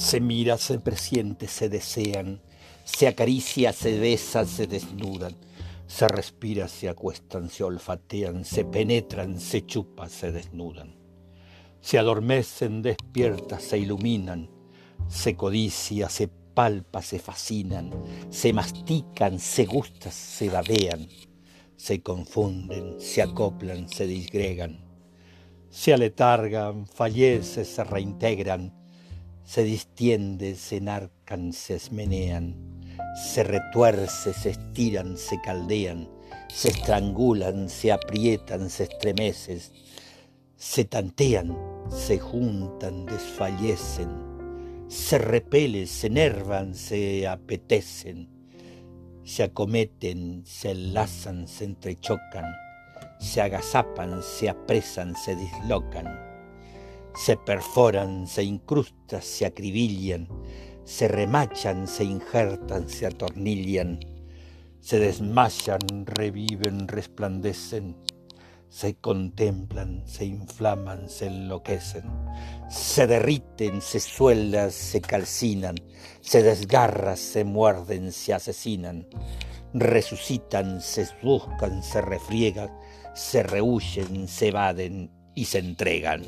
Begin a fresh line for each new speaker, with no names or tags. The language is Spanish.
Se mira, se presiente, se desean, se acaricia, se besa, se desnudan, se respira, se acuestan, se olfatean, se penetran, se chupan, se desnudan. Se adormecen, despiertas, se iluminan, se codicia, se palpa, se fascinan, se mastican, se gustan, se babean, se confunden, se acoplan, se disgregan, se aletargan, fallecen, se reintegran, se distienden, se enarcan, se esmenean, se retuerce, se estiran, se caldean, se estrangulan, se aprietan, se estremecen, se tantean, se juntan, desfallecen, se repelen, se enervan, se apetecen, se acometen, se enlazan, se entrechocan, se agazapan, se apresan, se dislocan se perforan, se incrustan, se acribillan, se remachan, se injertan, se atornillan, se desmayan, reviven, resplandecen, se contemplan, se inflaman, se enloquecen, se derriten, se sueldan, se calcinan, se desgarran, se muerden, se asesinan, resucitan, se buscan, se refriegan, se rehuyen, se evaden y se entregan.